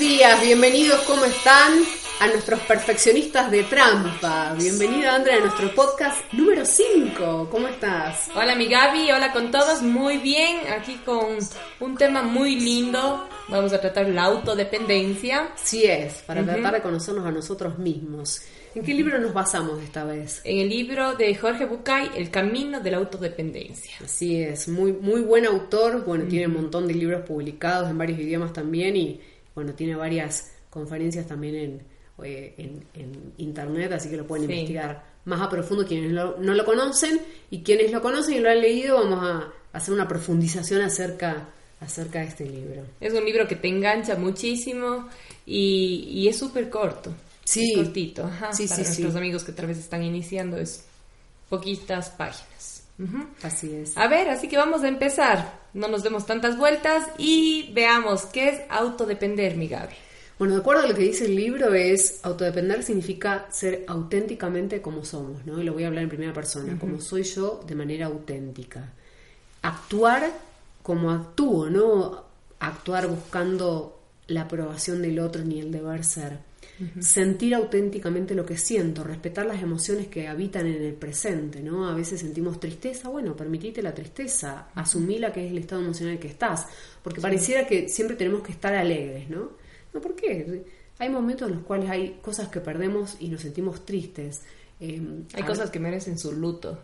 días, bienvenidos, ¿cómo están? A nuestros perfeccionistas de trampa. Bienvenida, Andrea, a nuestro podcast número 5. ¿Cómo estás? Hola, mi Gaby, hola con todos, muy bien. Aquí con un tema muy lindo. Vamos a tratar la autodependencia. Sí es, para tratar de conocernos a nosotros mismos. ¿En qué libro nos basamos esta vez? En el libro de Jorge Bucay, El camino de la autodependencia. Así es, muy, muy buen autor. Bueno, tiene un montón de libros publicados en varios idiomas también y bueno, tiene varias conferencias también en, eh, en, internet, así que lo pueden investigar más a profundo quienes no lo conocen y quienes lo conocen y lo han leído vamos a hacer una profundización acerca acerca de este libro. Es un libro que te engancha muchísimo y, y es súper corto. Sí. Es cortito. Ajá, sí, para sí, nuestros amigos que tal vez están iniciando es poquitas páginas. Así es. A ver, así que vamos a empezar. No nos demos tantas vueltas y veamos qué es autodepender, mi Gaby. Bueno, de acuerdo a lo que dice el libro, es autodepender significa ser auténticamente como somos, ¿no? Y lo voy a hablar en primera persona, como soy yo de manera auténtica. Actuar como actúo, no actuar buscando la aprobación del otro ni el deber ser. Sentir auténticamente lo que siento, respetar las emociones que habitan en el presente, ¿no? A veces sentimos tristeza, bueno, permitite la tristeza, asumila que es el estado emocional que estás, porque pareciera que siempre tenemos que estar alegres, ¿no? No, ¿por qué? Hay momentos en los cuales hay cosas que perdemos y nos sentimos tristes. Eh, Hay cosas que merecen su luto.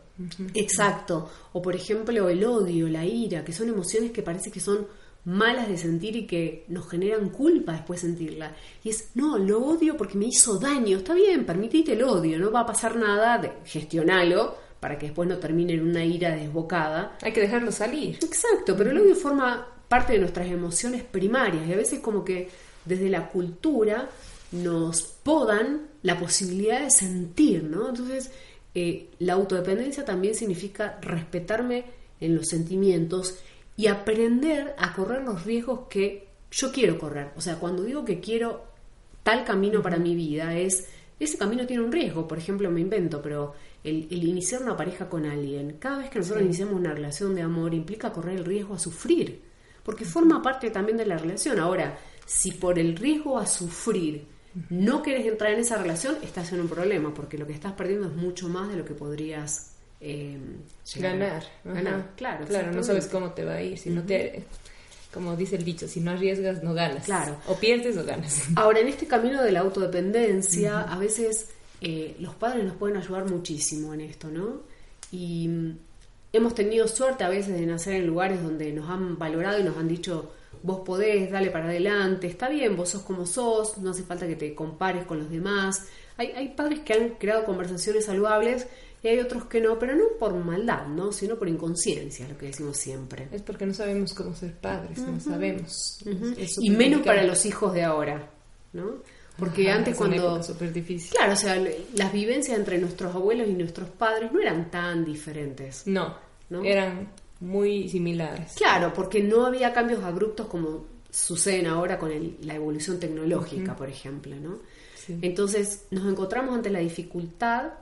Exacto. O por ejemplo el odio, la ira, que son emociones que parece que son malas de sentir y que nos generan culpa después sentirla. Y es, no, lo odio porque me hizo daño. Está bien, permitite el odio, no va a pasar nada, de, gestionalo para que después no termine en una ira desbocada. Hay que dejarlo salir. Exacto, pero el odio forma parte de nuestras emociones primarias y a veces como que desde la cultura nos podan la posibilidad de sentir, ¿no? Entonces, eh, la autodependencia también significa respetarme en los sentimientos y aprender a correr los riesgos que yo quiero correr. O sea, cuando digo que quiero tal camino para mi vida es ese camino tiene un riesgo, por ejemplo, me invento, pero el, el iniciar una pareja con alguien, cada vez que nosotros iniciamos una relación de amor implica correr el riesgo a sufrir, porque forma parte también de la relación. Ahora, si por el riesgo a sufrir no quieres entrar en esa relación, estás en un problema, porque lo que estás perdiendo es mucho más de lo que podrías eh, Ganar. Ajá. Ganar, claro. Claro, no sabes cómo te va a ir. Si no te. Como dice el dicho, si no arriesgas, no ganas. Claro. O pierdes o ganas. Ahora, en este camino de la autodependencia, a veces eh, los padres nos pueden ayudar muchísimo en esto, ¿no? Y mm, hemos tenido suerte a veces de nacer en lugares donde nos han valorado y nos han dicho, vos podés, dale para adelante, está bien, vos sos como sos, no hace falta que te compares con los demás. Hay, hay padres que han creado conversaciones saludables y hay otros que no, pero no por maldad, ¿no? Sino por inconsciencia, lo que decimos siempre. Es porque no sabemos cómo ser padres, no sabemos. Es Y menos para los hijos de ahora, ¿no? Porque Ajá, antes es una cuando... época súper difícil. Claro, o sea, las vivencias entre nuestros abuelos y nuestros padres no eran tan diferentes. No, ¿No? eran muy similares. Claro, porque no había cambios abruptos como suceden ahora con el- la evolución tecnológica, por ejemplo, ¿no? Sí. Entonces nos encontramos ante la dificultad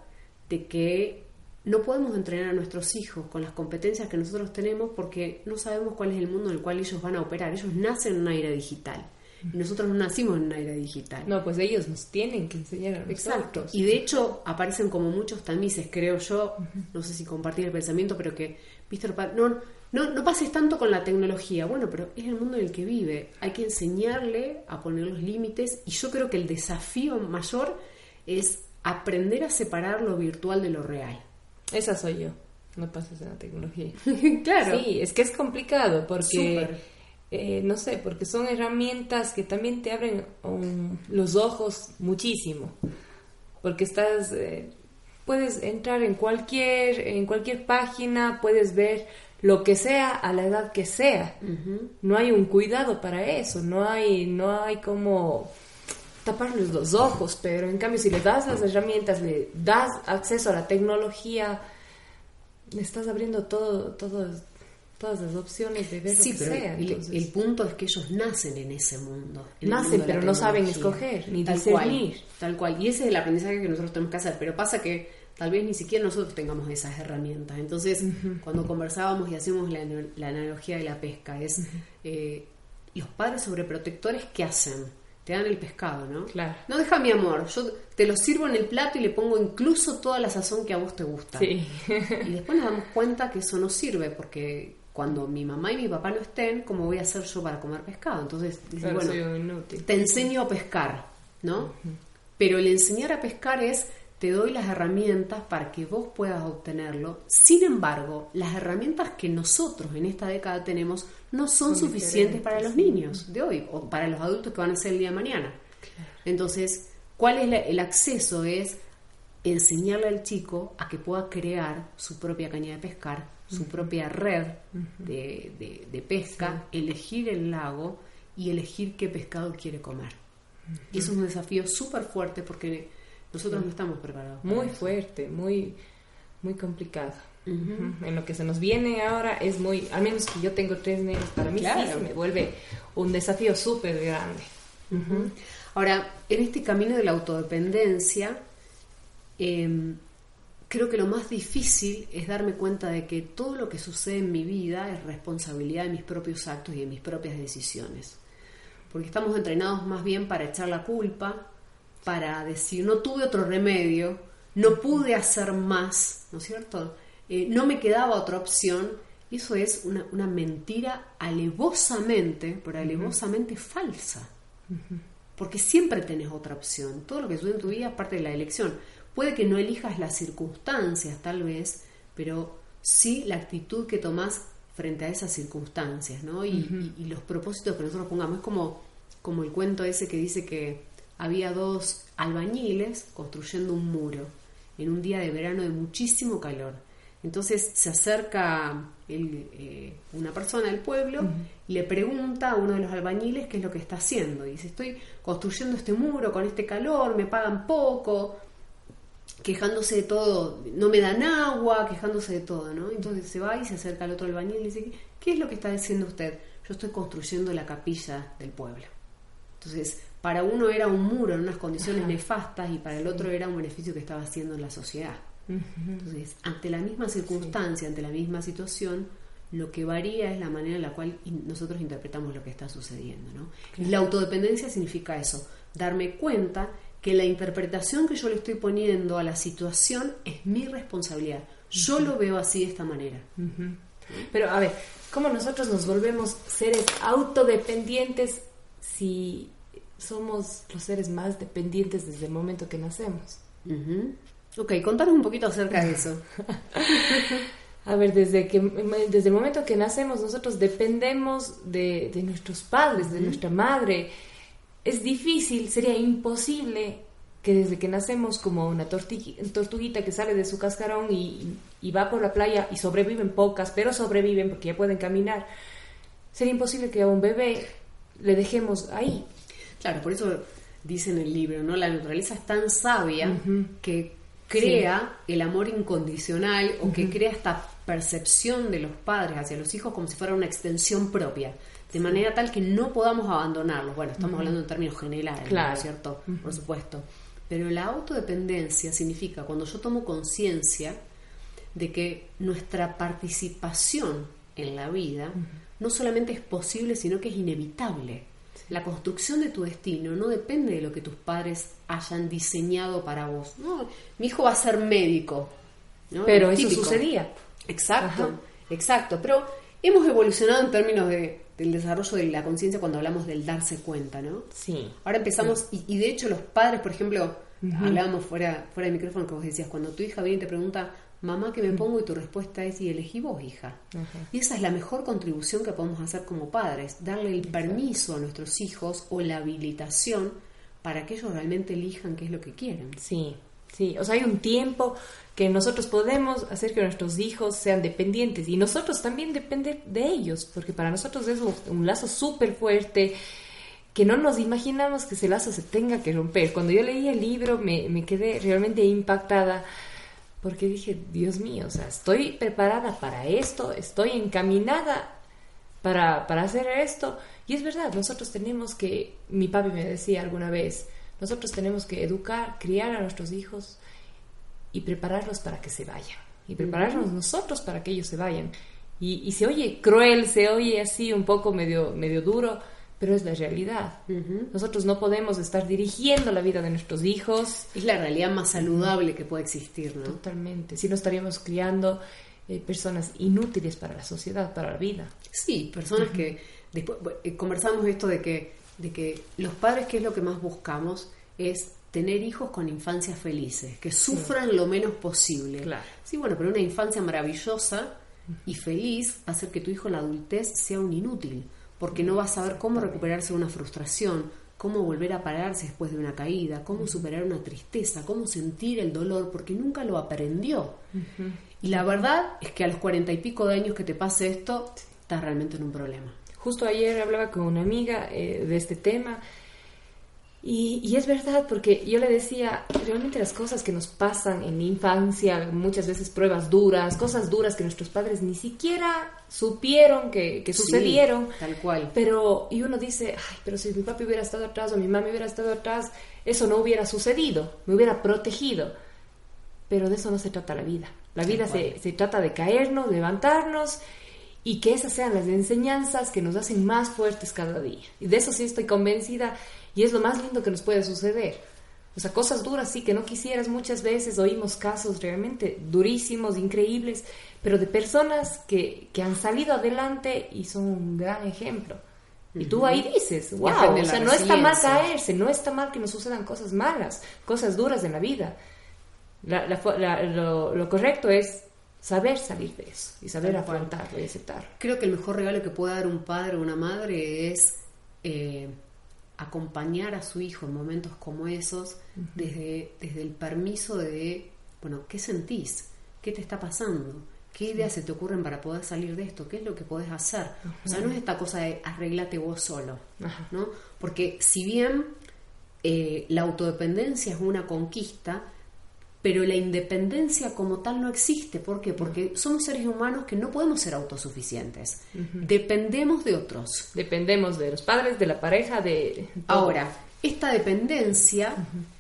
de que no podemos entrenar a nuestros hijos con las competencias que nosotros tenemos porque no sabemos cuál es el mundo en el cual ellos van a operar. Ellos nacen en una era digital y nosotros no nacimos en una era digital. No, pues ellos nos tienen que enseñar a Exacto. nosotros. Y de hecho aparecen como muchos tamices, creo yo, no sé si compartir el pensamiento, pero que, Víctor, no, no, no pases tanto con la tecnología. Bueno, pero es el mundo en el que vive. Hay que enseñarle a poner los límites y yo creo que el desafío mayor es aprender a separar lo virtual de lo real. Esa soy yo. No pases en la tecnología. claro. Sí, es que es complicado porque, Súper. eh, no sé, porque son herramientas que también te abren um, los ojos muchísimo. Porque estás, eh, puedes entrar en cualquier, en cualquier página, puedes ver lo que sea a la edad que sea. No hay un cuidado para eso, no hay, no hay como taparles los ojos, pero en cambio si le das las herramientas, le das acceso a la tecnología, le estás abriendo todo, todo, todas las opciones de ver Sí, lo que sea. el, entonces. el punto es que ellos nacen en ese mundo. en Nacen, mundo pero no saben escoger, ni tal discernir. Cual, tal cual. Y ese es el aprendizaje que nosotros tenemos que hacer. Pero pasa que tal vez ni siquiera nosotros tengamos esas herramientas. Entonces, cuando conversábamos y hacíamos la, la analogía de la pesca, es eh, los padres sobreprotectores, ¿qué hacen? Te dan el pescado, ¿no? Claro. No deja mi amor, yo te lo sirvo en el plato y le pongo incluso toda la sazón que a vos te gusta. Sí. Y después nos damos cuenta que eso no sirve porque cuando mi mamá y mi papá no estén, ¿cómo voy a hacer yo para comer pescado? Entonces, dice, Claro, bueno, te enseño a pescar, ¿no? Pero el enseñar a pescar es, te doy las herramientas para que vos puedas obtenerlo. Sin embargo, las herramientas que nosotros en esta década tenemos no son, Son suficientes para los niños de hoy o para los adultos que van a ser el día de mañana. Entonces, ¿cuál es la- el acceso? Es enseñarle al chico a que pueda crear su propia caña de pescar, su propia red de, de- de pesca, elegir el lago y elegir qué pescado quiere comer. Y eso es un desafío súper fuerte porque nosotros no estamos preparados. para Muy eso. fuerte, muy, muy complicado. En lo que se nos viene ahora es muy, al menos que yo tengo tres nenes, para mí sí Claro. se me vuelve un desafío súper grande. Ahora, en este camino de la autodependencia, em, creo que lo más difícil es darme cuenta de que todo lo que sucede en mi vida es responsabilidad de mis propios actos y de mis propias decisiones. Porque estamos entrenados más bien para echar la culpa, para decir, no tuve otro remedio, no pude hacer más, ¿no es cierto? Eh, no me quedaba otra opción. Y eso es una, una mentira alevosamente, pero alevosamente falsa. Porque siempre tenés otra opción. Todo lo que sucede en tu vida es parte de la elección. Puede que no elijas las circunstancias, tal vez, pero sí la actitud que tomás frente a esas circunstancias, ¿no? Y, y- y los propósitos que nosotros pongamos. Es como, como el cuento ese que dice que había dos albañiles construyendo un muro en un día de verano de muchísimo calor. Entonces se acerca el, eh, una persona del pueblo y le pregunta a uno de los albañiles qué es lo que está haciendo. Y dice, estoy construyendo este muro con este calor, me pagan poco, quejándose de todo, no me dan agua, quejándose de todo, ¿no? Entonces se va y se acerca al otro albañil y dice, ¿qué es lo que está diciendo usted? Yo estoy construyendo la capilla del pueblo. Entonces, para uno era un muro en unas condiciones nefastas y para el otro era un beneficio que estaba haciendo en la sociedad. Entonces, ante la misma circunstancia, ante la misma situación, lo que varía es la manera en la cual nosotros interpretamos lo que está sucediendo. ¿no? Y la autodependencia significa eso, darme cuenta que la interpretación que yo le estoy poniendo a la situación es mi responsabilidad. Yo lo veo así de esta manera. Pero a ver, ¿cómo nosotros nos volvemos seres autodependientes si somos los seres más dependientes desde el momento que nacemos? Ujú. Ok, contanos un poquito acerca de eso. A ver, desde, que, desde el momento que nacemos nosotros dependemos de, de nuestros padres, de nuestra madre. Es difícil, sería imposible que desde que nacemos como una tortuguita que sale de su cascarón y, y va por la playa y sobreviven pocas, pero sobreviven porque ya pueden caminar. Sería imposible que a un bebé le dejemos ahí. Claro, por eso dice en el libro, ¿no? La naturaleza es tan sabia que crea el amor incondicional o que crea esta percepción de los padres hacia los hijos como si fuera una extensión propia, de manera tal que no podamos abandonarlos. Bueno, estamos hablando en términos generales, ¿no Claro. es cierto? Por supuesto. Pero la autodependencia significa cuando yo tomo conciencia de que nuestra participación en la vida no solamente es posible, sino que es inevitable. La construcción de tu destino no depende de lo que tus padres hayan diseñado para vos. No, mi hijo va a ser médico. ¿no? Pero Es eso típico. sucedía. Exacto, Ajá. exacto. Pero hemos evolucionado en términos de- del desarrollo de la conciencia cuando hablamos del darse cuenta, ¿no? Sí. Ahora empezamos, y, y de hecho los padres, por ejemplo, hablábamos fuera, fuera de micrófono que vos decías, cuando tu hija viene y te pregunta, mamá, ¿qué me pongo? Y tu respuesta es, y elegí vos, hija. Ajá. Y esa es la mejor contribución que podemos hacer como padres, darle el permiso a nuestros hijos o la habilitación para que ellos realmente elijan qué es lo que quieren. Sí, sí. O sea, hay un tiempo que nosotros podemos hacer que nuestros hijos sean dependientes y nosotros también depender de ellos, porque para nosotros es un, un lazo súper fuerte que no nos imaginamos que ese lazo se tenga que romper. Cuando yo leí el libro me, me quedé realmente impactada porque dije, Dios mío, o sea, estoy preparada para esto, estoy encaminada para, para hacer esto. Y es verdad, nosotros tenemos que, mi papi me decía alguna vez, nosotros tenemos que educar, criar a nuestros hijos y prepararlos para que se vayan. Y prepararnos nosotros para que ellos se vayan. Y, y se oye cruel, se oye así un poco medio, medio duro, pero es la realidad. Nosotros no podemos estar dirigiendo la vida de nuestros hijos. Es la realidad más saludable que puede existir, ¿no? Totalmente. Si no estaríamos criando eh, personas inútiles para la sociedad, para la vida. Sí, personas que después eh, conversamos esto de que de que los padres qué es lo que más buscamos es tener hijos con infancias felices, que sufran lo menos posible. Claro. Sí, bueno, pero una infancia maravillosa y feliz hacer que tu hijo en la adultez sea un inútil, porque no va a saber cómo recuperarse de una frustración, cómo volver a pararse después de una caída, cómo superar una tristeza, cómo sentir el dolor, porque nunca lo aprendió. Y la verdad es que a los cuarenta y pico de años que te pase esto, estás realmente en un problema. Justo ayer hablaba con una amiga eh, de este tema y, es verdad, porque yo le decía, realmente las cosas que nos pasan en infancia, muchas veces pruebas duras, cosas duras que nuestros padres ni siquiera supieron que, sucedieron. tal cual. Pero, y uno dice, ay, pero si mi papi hubiera estado atrás o mi mamá hubiera estado atrás, eso no hubiera sucedido, me hubiera protegido. Pero de eso no se trata la vida. La vida se, se trata de caernos, levantarnos y que esas sean las enseñanzas que nos hacen más fuertes cada día. Y de eso sí estoy convencida y es lo más lindo que nos puede suceder. O sea, cosas duras sí que no quisieras muchas veces, oímos casos realmente durísimos, increíbles, pero de personas que, que han salido adelante y son un gran ejemplo. Y tú ahí dices, wow, o sea, no está mal caerse, no está mal que nos sucedan cosas malas, cosas duras en la vida. lo, lo, correcto es saber salir de eso y saber afrontarlo y aceptarlo. Creo que el mejor regalo que puede dar un padre o una madre es eh, acompañar a su hijo en momentos como esos desde, desde el permiso de, bueno, ¿qué sentís? ¿Qué te está pasando? ¿Qué ideas se te ocurren para poder salir de esto? ¿Qué es lo que podés hacer? O sea, no es esta cosa de arreglate vos solo, ¿no? Porque si bien eh, la autodependencia es una conquista, pero la independencia como tal no existe. ¿Por qué? Porque somos seres humanos que no podemos ser autosuficientes. Dependemos de otros. Dependemos de los padres, de la pareja, de... Ahora, esta dependencia,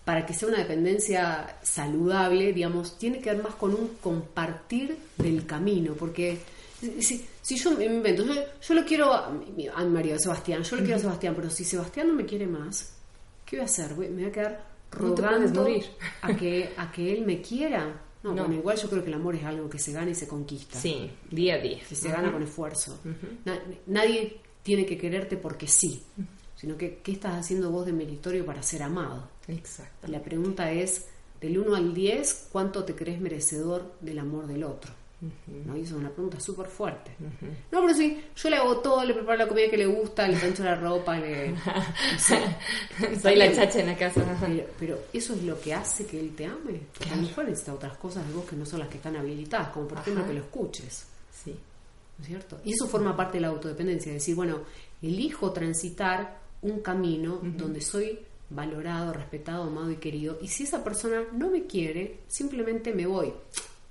para que sea una dependencia saludable, digamos, tiene que ver más con un compartir del camino, porque si, si yo me invento, yo, lo quiero a mi, marido, Sebastián, yo lo quiero a Sebastián, pero si Sebastián no me quiere más, ¿qué voy a hacer? me voy a quedar rogando morir. a que a que él me quiera. No, Bueno, igual yo creo que el amor es algo que se gana y se conquista. Sí, día a día. Que se gana con esfuerzo. nadie tiene que quererte porque sí, sino que qué estás haciendo vos de meritorio para ser amado. Exacto. La pregunta es, del 1 al 10, ¿cuánto te crees merecedor del amor del otro? ¿No? hizo una pregunta súper fuerte. No, pero sí, yo le hago todo, le preparo la comida que le gusta, le plancho la ropa, le... Soy la chacha en la casa. Pero, eso es lo que hace que él te ame. Porque a lo mejor necesita otras cosas de vos que no son las que están habilitadas, como por ejemplo que lo escuches. Sí. ¿No es cierto? Y eso forma parte de la autodependencia, es decir, bueno, elijo transitar un camino donde soy valorado, respetado, amado y querido. Y si esa persona no me quiere, simplemente me voy.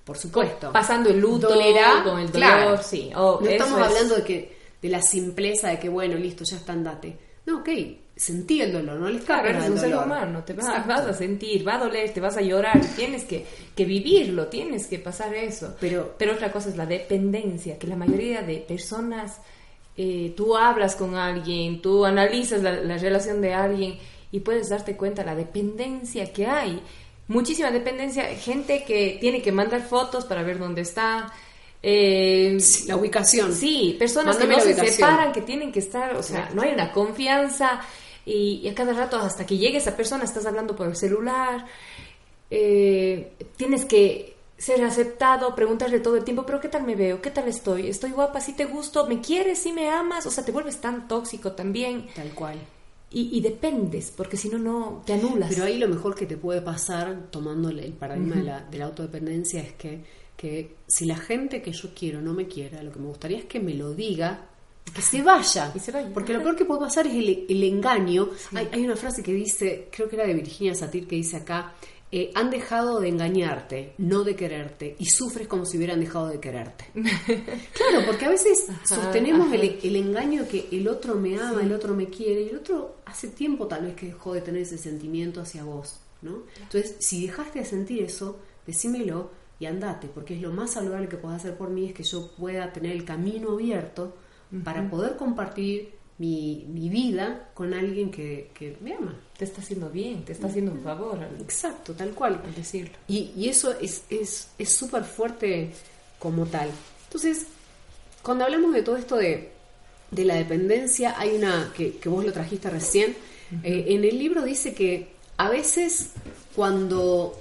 Por supuesto. Pasando el luto, con el dolor, sí. no estamos hablando de que de la simpleza de que, bueno, listo, ya está, andate. No, ok, sentí el dolor, no les claro, eres un ser humano, te vas, a sentir, va a doler, te vas a llorar, tienes que, que, vivirlo, tienes que pasar eso. Pero, pero otra cosa es la dependencia, que la mayoría de personas, eh, tú hablas con alguien, tú analizas la, la relación de alguien y puedes darte cuenta la dependencia que hay muchísima dependencia, gente que tiene que mandar fotos para ver dónde está. Eh, la ubicación. Sí, personas que no se separan, que tienen que estar, o sea, no hay una confianza y, a cada rato hasta que llegue esa persona estás hablando por el celular, eh, tienes que ser aceptado, preguntarle todo el tiempo, pero ¿qué tal me veo? ¿Qué tal estoy? ¿Estoy guapa? ¿Sí te gusto? ¿Me quieres? ¿Sí me amas? O sea, te vuelves tan tóxico también. Tal cual y, dependes, porque si no, no te anulas. Pero ahí lo mejor que te puede pasar, tomando el paradigma de, la, de, la, autodependencia, es que, que si la gente que yo quiero no me quiera, lo que me gustaría es que me lo diga que se vaya. Y se vaya. Porque lo peor que puede pasar es el, el engaño. Hay, hay, una frase que dice, creo que era de Virginia Satir, que dice acá, eh, han dejado de engañarte, no de quererte, y sufres como si hubieran dejado de quererte. claro, porque a veces sostenemos el, engaño que el otro me ama, el otro me quiere, y el otro hace tiempo tal vez que dejó de tener ese sentimiento hacia vos, ¿no? Entonces, si dejaste de sentir eso, decímelo y andate, porque es lo más saludable que puedas hacer por mí, es que yo pueda tener el camino abierto para poder compartir mi, mi vida con alguien que, que me ama. Te está haciendo bien, te está haciendo un favor. Exacto, tal cual. al decirlo. Y, y eso es es es súper fuerte como tal. Entonces, cuando hablamos de todo esto de, de la dependencia, hay una que, que vos lo trajiste recién. eh, en el libro dice que a veces cuando,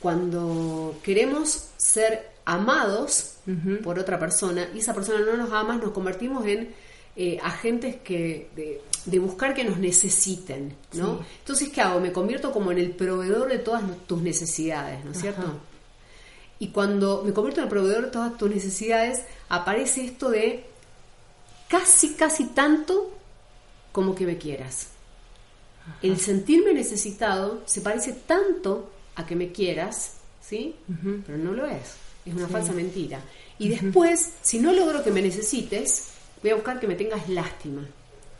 cuando queremos ser amados por otra persona y esa persona no nos ama, nos convertimos en eh, agentes que de, de buscar que nos necesiten, ¿no? Sí. Entonces, ¿qué hago? Me convierto como en el proveedor de todas tus necesidades, ¿no es cierto? Y cuando me convierto en el proveedor de todas tus necesidades, aparece esto de casi, casi tanto como que me quieras. El sentirme necesitado se parece tanto a que me quieras, ¿sí? Pero no lo es. Es una Sí. falsa mentira. Y después, si no logro que me necesites, voy a buscar que me tengas lástima.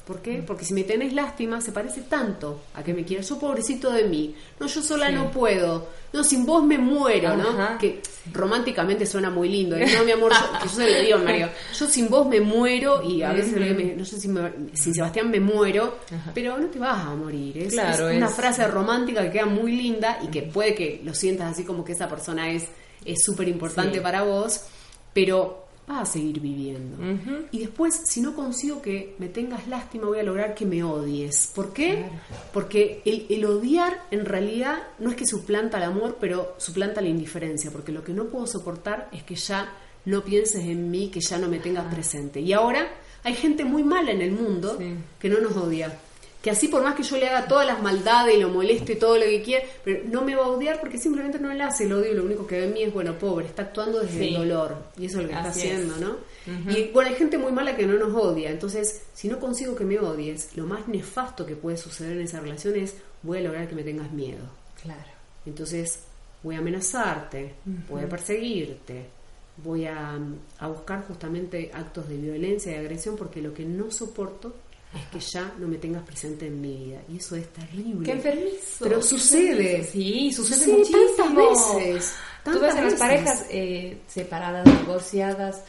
¿Por qué? Porque si me tenés lástima, se parece tanto a que me quieras. Yo, pobrecito de mí. No, yo sola Sí. no puedo. No, sin vos me muero, ¿no? Ajá. Que románticamente suena muy lindo. ¿eh? No, mi amor, yo, que yo se lo digo a Mario. Yo sin vos me muero y a veces le digo, me- no sé si me- sin Sebastián me muero, Ajá. pero no te vas a morir. Es, Claro, es una es- frase romántica que queda muy linda y que puede que lo sientas así como que esa persona es es súper importante Sí. para vos, pero vas a seguir viviendo. Y después, si no consigo que me tengas lástima, voy a lograr que me odies. ¿Por qué? Claro. Porque el, el odiar en realidad no es que suplanta el amor, pero suplanta la indiferencia, porque lo que no puedo soportar es que ya no pienses en mí, que ya no me tengas presente. Y ahora hay gente muy mala en el mundo Sí. que no nos odia. Que así por más que yo le haga todas las maldades y lo moleste todo lo que quiera, pero no me va a odiar porque simplemente no le hace el odio lo único que ve en mí es, bueno, pobre, está actuando desde Sí. el dolor. Y eso es lo que está haciendo, es. ¿no? Y bueno, hay gente muy mala que no nos odia. Entonces, si no consigo que me odies, lo más nefasto que puede suceder en esa relación es voy a lograr que me tengas miedo. Claro. Entonces, voy a amenazarte, voy a perseguirte, voy a, a buscar justamente actos de violencia y agresión porque lo que no soporto es que ya no me tengas presente en mi vida. Y eso es terrible. Qué enfermizo. Pero sucede. Sí, sucede Sucede muchísimo. tantas veces, Tú tantas ves en las parejas eh, separadas, divorciadas,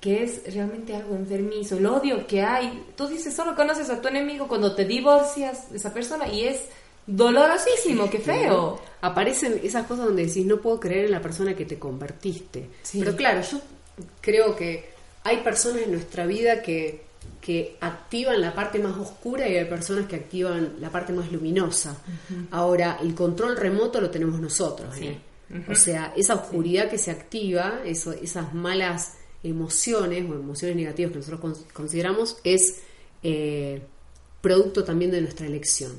que es realmente algo enfermizo. El odio que hay. Tú dices, solo conoces a tu enemigo cuando te divorcias de esa persona y es dolorosísimo, qué feo. Aparecen esas cosas donde decís, no puedo creer en la persona que te convertiste. Sí. Pero claro, yo creo que hay personas en nuestra vida que, que activan la parte más oscura y hay personas que activan la parte más luminosa. Ahora, el control remoto lo tenemos nosotros. Sí. ¿eh? O sea, esa oscuridad que se activa, eso, esas malas emociones o emociones negativas que nosotros con- consideramos, es eh, producto también de nuestra elección.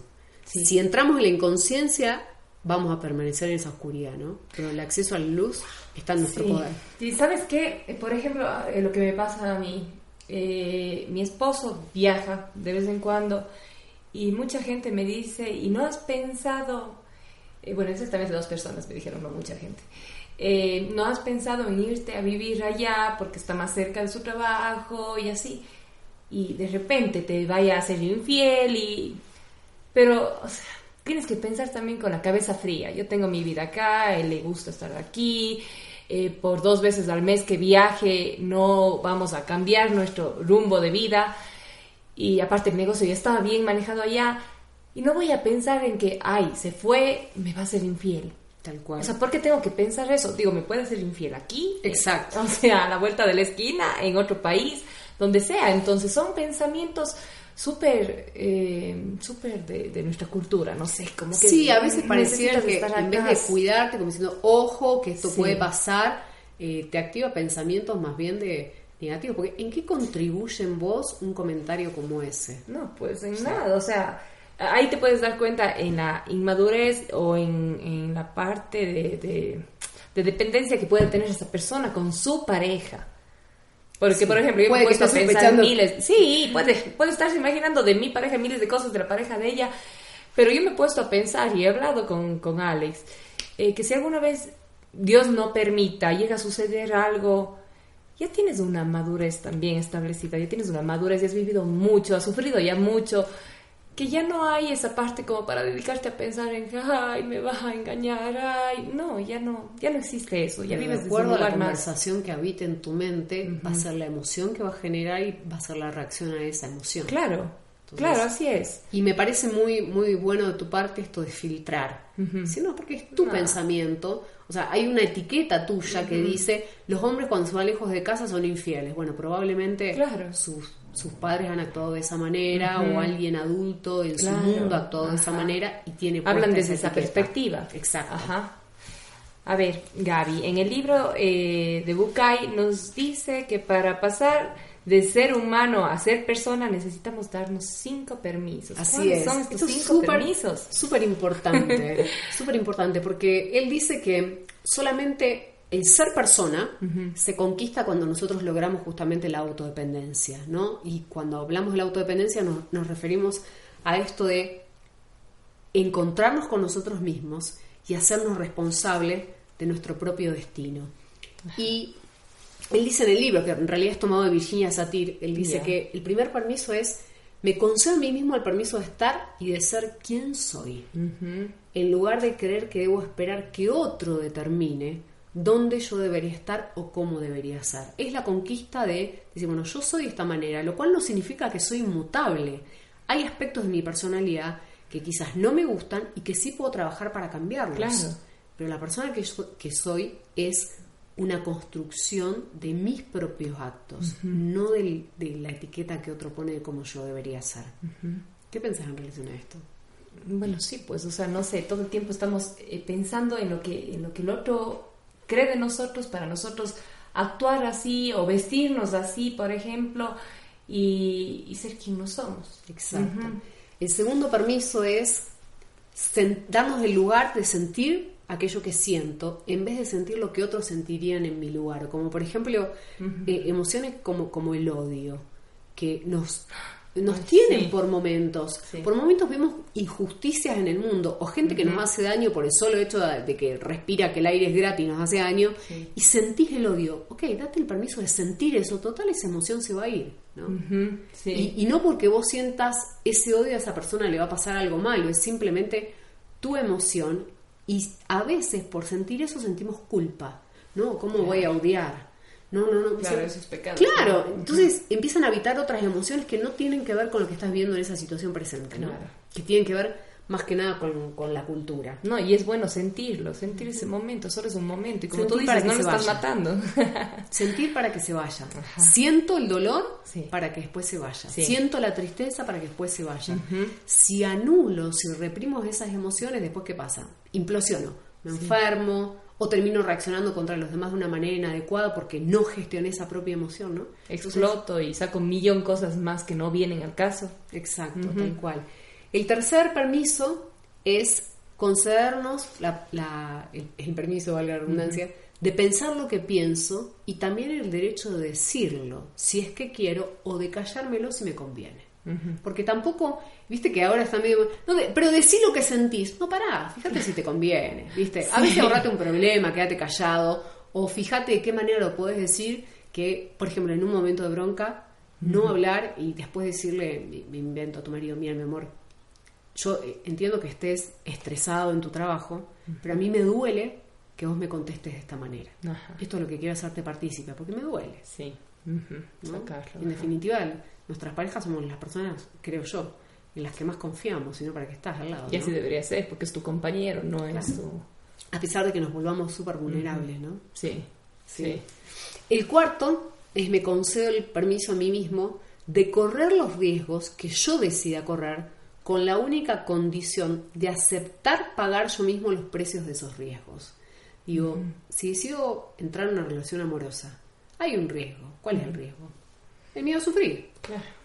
Sí. Si entramos en la inconsciencia, vamos a permanecer en esa oscuridad, ¿no? Pero el acceso a la luz está en nuestro Sí. poder. Y sabes qué, por ejemplo, eh, lo que me pasa a mí, eh, mi esposo viaja de vez en cuando y mucha gente me dice, ¿y no has pensado? Eh, bueno, exactamente dos personas me dijeron, no mucha gente. Eh, ¿No has pensado en irte a vivir allá porque está más cerca de su trabajo y así? Y de repente te vaya a ser infiel y... Pero, tienes que pensar también con la cabeza fría. Yo tengo mi vida acá, él le gusta estar aquí. Eh, por dos veces al mes que viaje no vamos a cambiar nuestro rumbo de vida. Y aparte el negocio ya estaba bien manejado allá. Y no voy a pensar en que, ay, se fue, me va a ser infiel. Tal cual. O sea, ¿por qué tengo que pensar eso? Digo, ¿me puede ser infiel aquí? Exacto. O sea, a la vuelta de la esquina, en otro país, donde sea. Entonces son pensamientos súper, eh, súper de, de nuestra cultura, no sé, como que... sí, a veces pareciera que en vez de cuidarte, como diciendo, ojo, que esto Sí. puede pasar, eh, te activa pensamientos más bien de negativos. Porque ¿en qué contribuye en vos un comentario como ese? No, pues en nada, o sea, ahí te puedes dar cuenta en la inmadurez o en, en la parte de, de, de dependencia que puede tener esa persona con su pareja. Porque, Sí. por ejemplo, yo Puede me he que puesto a estés pensar sospechando. miles. Sí, puede, puede estarse imaginando de mi pareja miles de cosas de la pareja de ella. Pero yo me he puesto a pensar y he hablado con, con Alex eh, que si alguna vez Dios no permita, llega a suceder algo, ya tienes una madurez también establecida, ya tienes una madurez, ya has vivido mucho, has sufrido ya mucho. Que ya no hay esa parte como para dedicarte a pensar en ay me vas a engañar ay no ya no ya no existe eso ya vives de acuerdo a la conversación que habita en tu mente va a ser la emoción que va a generar y va a ser la reacción a esa emoción. Claro claro así es. y me parece muy muy bueno de tu parte esto de filtrar. Sino porque es tu pensamiento o sea hay una etiqueta tuya que dice los hombres cuando se van lejos de casa son infieles bueno probablemente claro. sus sus padres han actuado de esa manera o alguien adulto en su mundo ha actuado de esa manera y tiene hablan desde esa, perspectiva exacto Ajá. a ver Gaby en el libro eh, de Bukai nos dice que para pasar de ser humano a ser persona necesitamos darnos cinco permisos. Así es. son estos cinco permisos? Súper importante, súper importante, porque él dice que solamente el ser persona se conquista cuando nosotros logramos justamente la autodependencia, ¿no? Y cuando hablamos de la autodependencia nos, referimos a esto de encontrarnos con nosotros mismos y hacernos responsables de nuestro propio destino. Y él dice en el libro, que en realidad es tomado de Virginia Satir, él dice que el primer permiso es, me concedo a mí mismo el permiso de estar y de ser quien soy, en lugar de creer que debo esperar que otro determine dónde yo debería estar o cómo debería ser. Es la conquista de decir, bueno, yo soy de esta manera, lo cual no significa que soy inmutable. Hay aspectos de mi personalidad que quizás no me gustan y que sí puedo trabajar para cambiarlos. Claro. Pero la persona que, que soy es una construcción de mis propios actos, no de la etiqueta que otro pone de cómo yo debería ser. ¿Qué pensás en relación a esto? Bueno, sí, pues, o sea, no sé, todo el tiempo estamos eh, pensando en lo que, en lo que el otro cree de nosotros para nosotros actuar así o vestirnos así, por ejemplo, y, ser quien no somos. Exacto. El segundo permiso es darnos el lugar de sentir aquello que siento en vez de sentir lo que otros sentirían en mi lugar. Como por ejemplo, eh, emociones como, como el odio, que nos nos tienen por momentos. Por momentos vemos injusticias en el mundo o gente que nos hace daño por el solo hecho de, que respira que el aire es gratis y nos hace daño y sentís el odio. Ok, date el permiso de sentir eso. Total, esa emoción se va a ir. ¿no? y, no porque vos sientas ese odio a esa persona le va a pasar algo malo, es simplemente tu emoción y a veces por sentir eso sentimos culpa. ¿No? ¿Cómo voy a odiar? No, no, no. Claro, eso es pecado. Claro, entonces empiezan a habitar otras emociones que no tienen que ver con lo que estás viendo en esa situación presente, ¿no? Que tienen que ver más que nada con, la cultura. No, y es bueno sentirlo, sentir ese momento, solo es un momento. Y como tú dices, no lo estás matando. sentir para que se vaya. Siento el dolor para que después se vaya. Siento la tristeza para que después se vaya. Si anulo, si reprimo esas emociones, después ¿qué pasa? Implosiono. Me enfermo, o termino reaccionando contra los demás de una manera inadecuada porque no gestioné esa propia emoción, ¿no? Exploto y saco un millón cosas más que no vienen al caso. Exacto, tal cual. El tercer permiso es concedernos la, el, permiso, valga la redundancia, de pensar lo que pienso y también el derecho de decirlo, si es que quiero, o de callármelo si me conviene. Porque tampoco, viste que ahora está medio. No, pero decí lo que sentís. No, pará, fíjate si te conviene, viste. A veces ahorrate un problema, quédate callado. O fíjate de qué manera lo puedes decir que, por ejemplo, en un momento de bronca, no hablar y después decirle, me, invento a tu marido, mira, mi amor, yo eh, entiendo que estés estresado en tu trabajo, pero a mí me duele que vos me contestes de esta manera. Esto es lo que quiero hacerte partícipe, porque me duele. Sí. En definitiva, nuestras parejas somos las personas, creo yo, en las que más confiamos, sino para que estás al lado. Y así debería ser, porque es tu compañero, no es tu... A pesar de que nos volvamos súper vulnerables, ¿no? Sí, sí, El cuarto es me concedo el permiso a mí mismo de correr los riesgos que yo decida correr con la única condición de aceptar pagar yo mismo los precios de esos riesgos. Digo, si decido entrar en una relación amorosa, hay un riesgo. ¿Cuál es el riesgo? El miedo a sufrir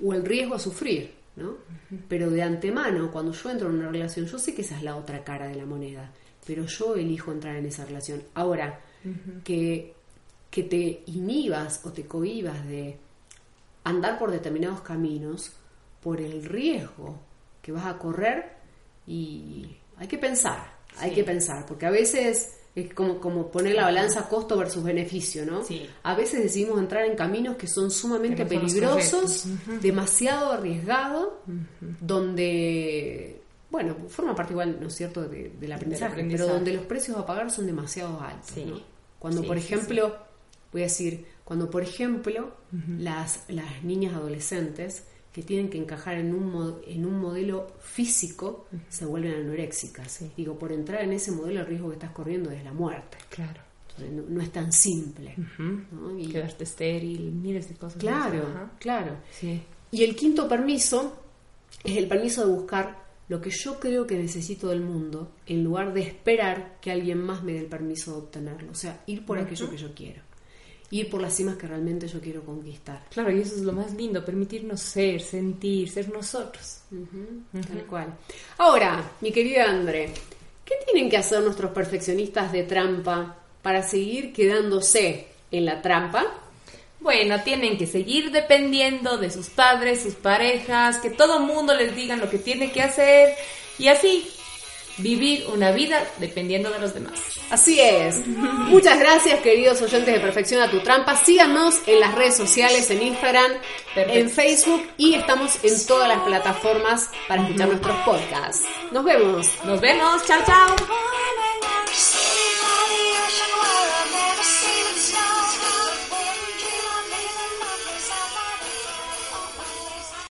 o el riesgo a sufrir, ¿no? Pero de antemano, cuando yo entro en una relación, yo sé que esa es la otra cara de la moneda, pero yo elijo entrar en esa relación. Ahora, que, que te inhibas o te cohibas de andar por determinados caminos por el riesgo que vas a correr y hay que pensar, hay que pensar, porque a veces Es como, como poner la balanza costo versus beneficio, ¿no? Sí. A veces decidimos entrar en caminos que son sumamente Que peligrosos, demasiado arriesgados, donde, bueno, forma parte igual, ¿no es cierto?, de- del aprendizaje, pero aprendizaje. donde los precios a pagar son demasiado altos. Sí. ¿no? Cuando, Sí, por ejemplo, voy a decir, cuando, por ejemplo, las, las niñas adolescentes que tienen que encajar en un, en un modelo físico se vuelven anoréxicas. Sí. Digo, por entrar en ese modelo el riesgo que estás corriendo es la muerte. Claro. Entonces, no, no es tan simple. ¿no? Y- Quedarte estéril, miles de cosas. claro. Ajá. claro. Sí. Y el quinto permiso es el permiso de buscar lo que yo creo que necesito del mundo en lugar de esperar que alguien más me dé el permiso de obtenerlo. O sea, ir por aquello que yo quiero. Ir por las cimas que realmente yo quiero conquistar. Claro, y eso es lo más lindo, permitirnos ser, sentir, ser nosotros. Tal cual. Ahora, mi querida André, ¿qué tienen que hacer nuestros perfeccionistas de trampa para seguir quedándose en la trampa? Bueno, tienen que seguir dependiendo de sus padres, sus parejas, que todo mundo les diga lo que tiene que hacer y así vivir una vida dependiendo de los demás. Así es. Muchas gracias, queridos oyentes de Perfección a tu Trampa. Síganos en las redes sociales, en Instagram, Perfecto. en Facebook y estamos en todas las plataformas para escuchar nuestros podcasts. Nos vemos. Nos vemos, chao chao.